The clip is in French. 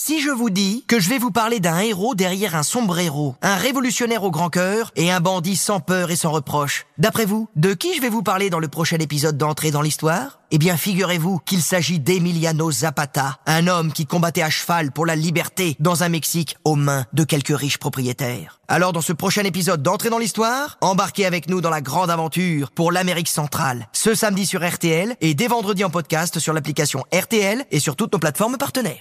Si je vous dis que je vais vous parler d'un héros derrière un sombrero, un révolutionnaire au grand cœur et un bandit sans peur et sans reproche, d'après vous, de qui je vais vous parler dans le prochain épisode d'entrée dans l'histoire? Eh bien, figurez-vous qu'il s'agit d'Emiliano Zapata, un homme qui combattait à cheval pour la liberté dans un Mexique aux mains de quelques riches propriétaires. Alors, dans ce prochain épisode d'entrée dans l'histoire, embarquez avec nous dans la grande aventure pour l'Amérique centrale, ce samedi sur RTL et dès vendredi en podcast sur l'application RTL et sur toutes nos plateformes partenaires.